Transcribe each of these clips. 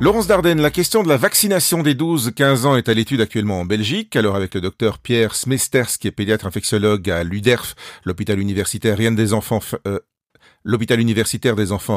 Laurence Dardenne, la question de la vaccination des 12-15 ans est à l'étude actuellement en Belgique. Alors avec le docteur Pierre Smesters, qui est pédiatre infectiologue à l'UDERF, l'hôpital universitaire des enfants, euh,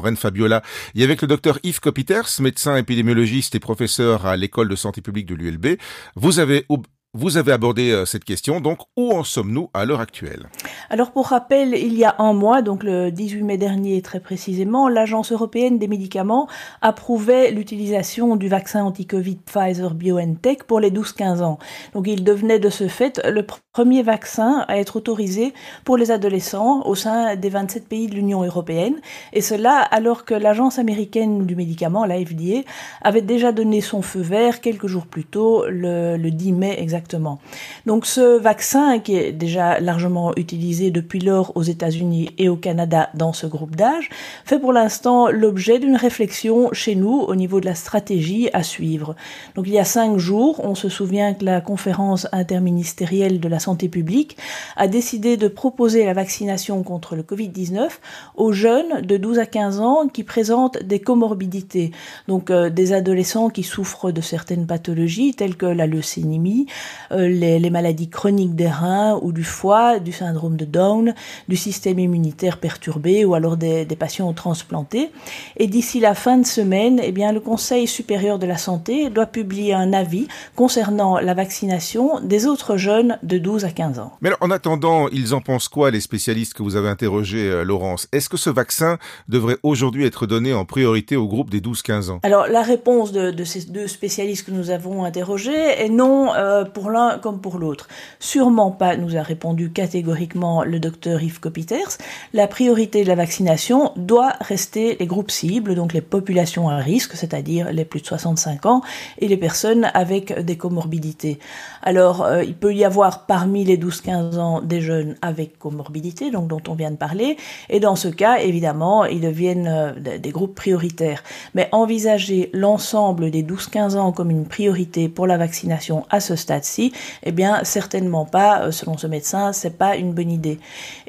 Rennes Fabiola, et avec le docteur Yves Copiters, médecin épidémiologiste et professeur à l'école de santé publique de l'ULB. Vous avez vous avez abordé euh, cette question, donc où en sommes-nous à l'heure actuelle? Alors pour rappel, il y a un mois, donc le 18 mai dernier très précisément, l'Agence européenne des médicaments approuvait l'utilisation du vaccin anti-Covid Pfizer BioNTech pour les 12-15 ans. Donc il devenait de ce fait le premier vaccin à être autorisé pour les adolescents au sein des 27 pays de l'Union européenne, et cela alors que l'Agence américaine du médicament, la FDA, avait déjà donné son feu vert quelques jours plus tôt, le, le 10 mai exactement donc ce vaccin, qui est déjà largement utilisé depuis lors aux États-Unis et au Canada dans ce groupe d'âge, fait pour l'instant l'objet d'une réflexion chez nous au niveau de la stratégie à suivre. Donc il y a cinq jours, on se souvient que la conférence interministérielle de la santé publique a décidé de proposer la vaccination contre le Covid-19 aux jeunes de 12 à 15 ans qui présentent des comorbidités, donc euh, des adolescents qui souffrent de certaines pathologies telles que la leucémie, euh, les, maladies chroniques des reins ou du foie, du syndrome de Down, du système immunitaire perturbé ou alors des, patients transplantés. Et d'ici la fin de semaine, eh bien, le Conseil supérieur de la santé doit publier un avis concernant la vaccination des autres jeunes de 12 à 15 ans. Mais en attendant, ils en pensent quoi, les spécialistes que vous avez interrogés, euh, Laurence? Est-ce que ce vaccin devrait aujourd'hui être donné en priorité au groupe des 12-15 ans? Alors, la réponse de, ces deux spécialistes que nous avons interrogés est non euh, pour l'un comme pour l'autre. Sûrement pas, nous a répondu catégoriquement le docteur Yves Copiters. La priorité de la vaccination doit rester les groupes cibles, donc les populations à risque, c'est-à-dire les plus de 65 ans et les personnes avec des comorbidités. Alors, euh, il peut y avoir parmi les 12-15 ans des jeunes avec comorbidité, donc dont on vient de parler, et dans ce cas, évidemment, ils deviennent euh, des groupes prioritaires. Mais envisager l'ensemble des 12-15 ans comme une priorité pour la vaccination à ce stade si Eh bien, certainement pas. Euh, selon ce médecin, c'est pas une bonne idée.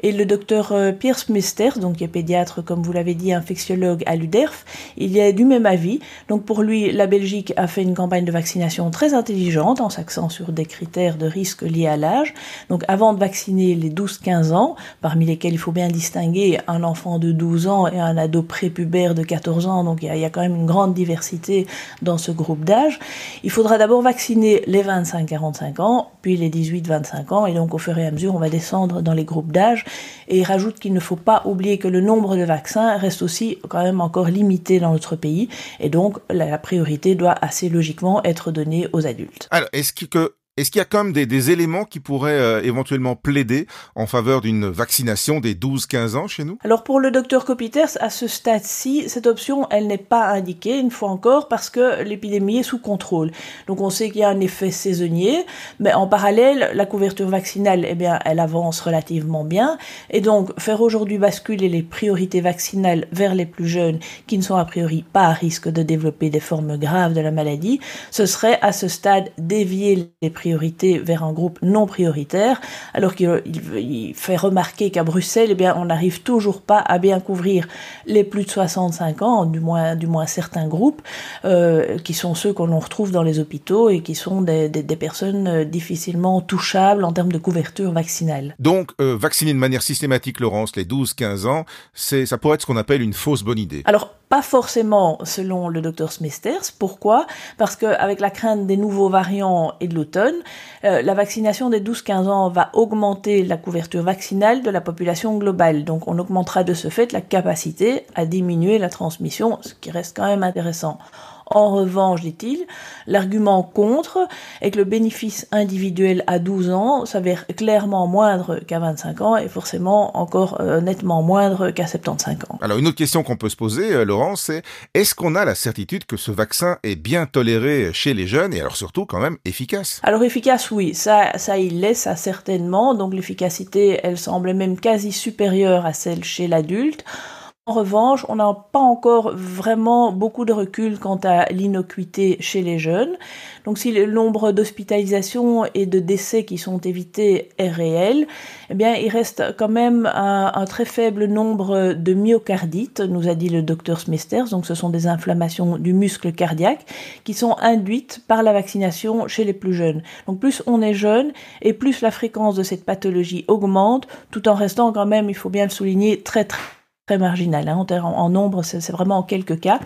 Et le docteur euh, Pierre Smester, donc qui est pédiatre, comme vous l'avez dit, infectiologue à l'UDERF, il est du même avis. Donc pour lui, la Belgique a fait une campagne de vaccination très intelligente en s'accent sur des critères de risque liés à l'âge. Donc avant de vacciner les 12-15 ans, parmi lesquels il faut bien distinguer un enfant de 12 ans et un ado prépubère de 14 ans, donc il y, a, quand même une grande diversité dans ce groupe d'âge, il faudra d'abord vacciner les 25-40 ans, puis les 18-25 ans, et donc au fur et à mesure, on va descendre dans les groupes d'âge. Et il rajoute qu'il ne faut pas oublier que le nombre de vaccins reste aussi quand même encore limité dans notre pays, et donc la, priorité doit assez logiquement être donnée aux adultes. Alors, est-ce que est-ce qu'il y a quand même des, éléments qui pourraient euh, éventuellement plaider en faveur d'une vaccination des 12-15 ans chez nous? Alors pour le docteur Copiters, à ce stade-ci, cette option, elle n'est pas indiquée, une fois encore, parce que l'épidémie est sous contrôle. Donc on sait qu'il y a un effet saisonnier, mais en parallèle, la couverture vaccinale, eh bien, elle avance relativement bien. Et donc faire aujourd'hui basculer les priorités vaccinales vers les plus jeunes qui ne sont a priori pas à risque de développer des formes graves de la maladie, ce serait à ce stade dévier les priorités priorité vers un groupe non prioritaire, alors qu'il fait remarquer qu'à Bruxelles, eh bien, on n'arrive toujours pas à bien couvrir les plus de 65 ans, du moins, du moins certains groupes, euh, qui sont ceux qu'on retrouve dans les hôpitaux et qui sont des, des, personnes euh, difficilement touchables en termes de couverture vaccinale. Donc, euh, vacciner de manière systématique, Laurence, les 12-15 ans, ça pourrait être ce qu'on appelle une fausse bonne idée. Alors, pas forcément selon le docteur Smesters. Pourquoi? Parce qu'avec la crainte des nouveaux variants et de l'automne, euh, la vaccination des 12-15 ans va augmenter la couverture vaccinale de la population globale. Donc on augmentera de ce fait la capacité à diminuer la transmission, ce qui reste quand même intéressant. En revanche, dit-il, l'argument contre est que le bénéfice individuel à 12 ans s'avère clairement moindre qu'à 25 ans et forcément encore euh, nettement moindre qu'à 75 ans. Alors une autre question qu'on peut se poser, euh, Laurent, c'est est-ce qu'on a la certitude que ce vaccin est bien toléré chez les jeunes et alors surtout quand même efficace? Alors efficace, oui, ça, ça il l'est, ça certainement. Donc l'efficacité, elle semble même quasi supérieure à celle chez l'adulte. En revanche, on n'a pas encore vraiment beaucoup de recul quant à l'innocuité chez les jeunes. Donc si le nombre d'hospitalisations et de décès qui sont évités est réel, eh bien il reste quand même un, très faible nombre de myocardites, nous a dit le docteur Smesters. Donc ce sont des inflammations du muscle cardiaque qui sont induites par la vaccination chez les plus jeunes. Donc plus on est jeune et plus la fréquence de cette pathologie augmente, tout en restant quand même, il faut bien le souligner, très très très marginal. Hein. En, en, nombre, c'est vraiment en quelques cas.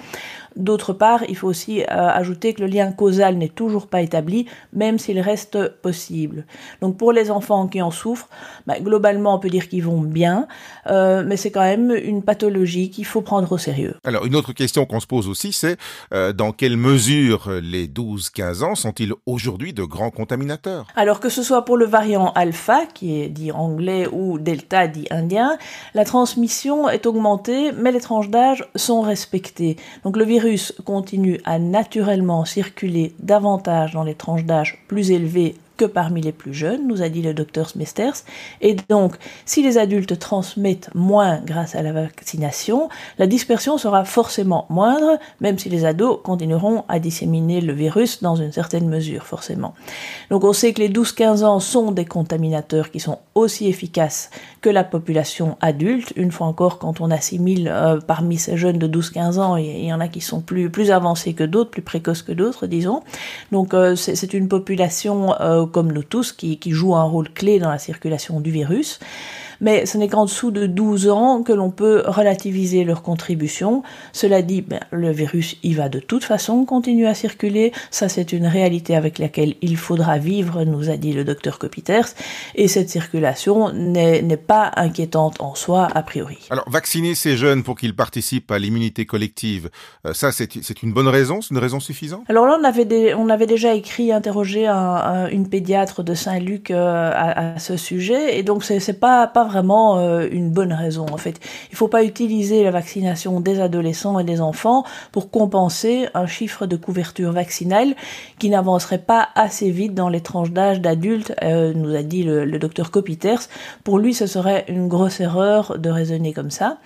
D'autre part, il faut aussi euh, ajouter que le lien causal n'est toujours pas établi, même s'il reste possible. Donc pour les enfants qui en souffrent, bah, globalement on peut dire qu'ils vont bien, euh, mais c'est quand même une pathologie qu'il faut prendre au sérieux. Alors une autre question qu'on se pose aussi, c'est euh, dans quelle mesure les 12-15 ans sont-ils aujourd'hui de grands contaminateurs? Alors que ce soit pour le variant alpha, qui est dit anglais, ou delta, dit indien, la transmission est augmentée, mais les tranches d'âge sont respectées. Donc le virus continue à naturellement circuler davantage dans les tranches d'âge plus élevées que parmi les plus jeunes, nous a dit le docteur Smesters. Et donc, si les adultes transmettent moins grâce à la vaccination, la dispersion sera forcément moindre, même si les ados continueront à disséminer le virus dans une certaine mesure, forcément. Donc, on sait que les 12-15 ans sont des contaminateurs qui sont aussi efficaces que la population adulte. Une fois encore, quand on assimile euh, parmi ces jeunes de 12-15 ans, il y en a qui sont plus, avancés que d'autres, plus précoces que d'autres, disons. Donc, euh, c'est une population euh, comme nous tous, qui, qui jouent un rôle clé dans la circulation du virus mais ce n'est qu'en dessous de 12 ans que l'on peut relativiser leur contribution. Cela dit, ben, le virus, il va de toute façon continuer à circuler. Ça, c'est une réalité avec laquelle il faudra vivre, nous a dit le docteur Copiters. Et cette circulation n'est pas inquiétante en soi, a priori. Alors, vacciner ces jeunes pour qu'ils participent à l'immunité collective, euh, ça, c'est une bonne raison? C'est une raison suffisante? Alors là, on avait, on avait déjà écrit, interrogé un, une pédiatre de Saint-Luc euh, à, à, ce sujet. Et donc, c'est pas, pas vraiment euh, une bonne raison. En fait, il ne faut pas utiliser la vaccination des adolescents et des enfants pour compenser un chiffre de couverture vaccinale qui n'avancerait pas assez vite dans les tranches d'âge d'adultes, euh, nous a dit le, docteur Copiters. Pour lui, ce serait une grosse erreur de raisonner comme ça.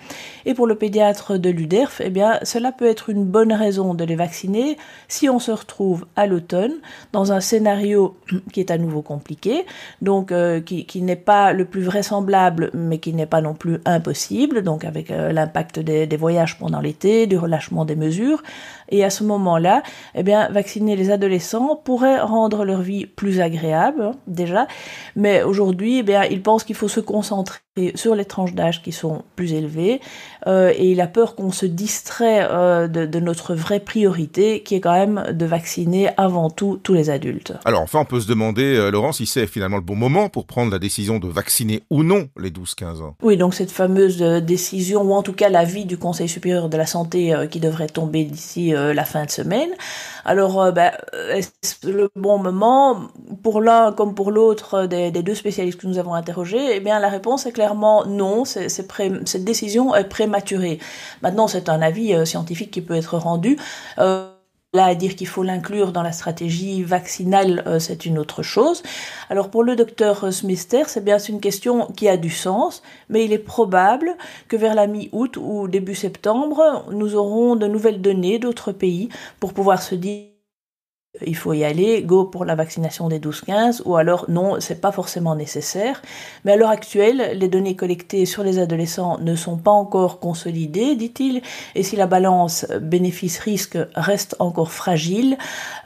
Et pour le pédiatre de l'UDERF, eh bien, cela peut être une bonne raison de les vacciner si on se retrouve à l'automne dans un scénario qui est à nouveau compliqué, donc euh, qui n'est pas le plus vraisemblable mais qui n'est pas non plus impossible, donc avec euh, l'impact des, des, voyages pendant l'été, du relâchement des mesures. Et à ce moment-là, eh bien, vacciner les adolescents pourrait rendre leur vie plus agréable, hein, déjà. Mais aujourd'hui, eh bien, ils pensent qu'il faut se concentrer sur les tranches d'âge qui sont plus élevées. Euh, et il a peur qu'on se distrait euh, de, de, notre vraie priorité, qui est quand même de vacciner avant tout tous les adultes. Alors enfin, on peut se demander, euh, Laurent, si c'est finalement le bon moment pour prendre la décision de vacciner ou non les 12-15 ans. Oui, donc cette fameuse euh, décision, ou en tout cas l'avis du Conseil supérieur de la santé qui devrait tomber d'ici la fin de semaine. Alors, ben, est-ce le bon moment Pour l'un comme pour l'autre des, deux spécialistes que nous avons interrogés, eh bien la réponse est clairement non, cette décision est prématurée. Maintenant, c'est un avis euh, scientifique qui peut être rendu. Euh, Là, à dire qu'il faut l'inclure dans la stratégie vaccinale, euh, c'est une autre chose. Alors pour le docteur Smithster, c'est bien une question qui a du sens, mais il est probable que vers la mi-août ou début septembre, nous aurons de nouvelles données d'autres pays pour pouvoir se dire il faut y aller, go pour la vaccination des 12-15, ou alors non, c'est pas forcément nécessaire. Mais à l'heure actuelle, les données collectées sur les adolescents ne sont pas encore consolidées, dit-il, et si la balance bénéfice-risque reste encore fragile,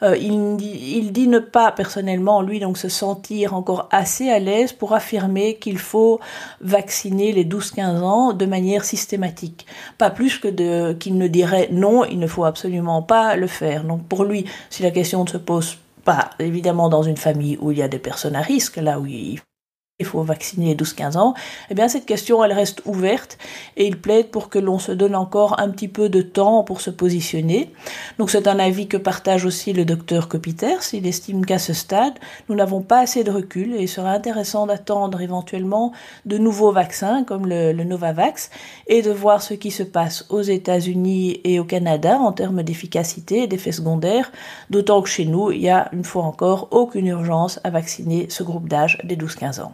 euh, il, dit, il dit ne pas personnellement, lui, donc se sentir encore assez à l'aise pour affirmer qu'il faut vacciner les 12-15 ans de manière systématique. Pas plus que qu'il ne dirait non, il ne faut absolument pas le faire. Donc pour lui, si la question ne se pose pas évidemment dans une famille où il y a des personnes à risque, là où il il faut vacciner les 12-15 ans, eh bien cette question elle reste ouverte et il plaide pour que l'on se donne encore un petit peu de temps pour se positionner. Donc c'est un avis que partage aussi le docteur Copiters. Il estime qu'à ce stade, nous n'avons pas assez de recul et il serait intéressant d'attendre éventuellement de nouveaux vaccins comme le, Novavax et de voir ce qui se passe aux États-Unis et au Canada en termes d'efficacité et d'effets secondaires, d'autant que chez nous, il y a une fois encore aucune urgence à vacciner ce groupe d'âge des 12-15 ans.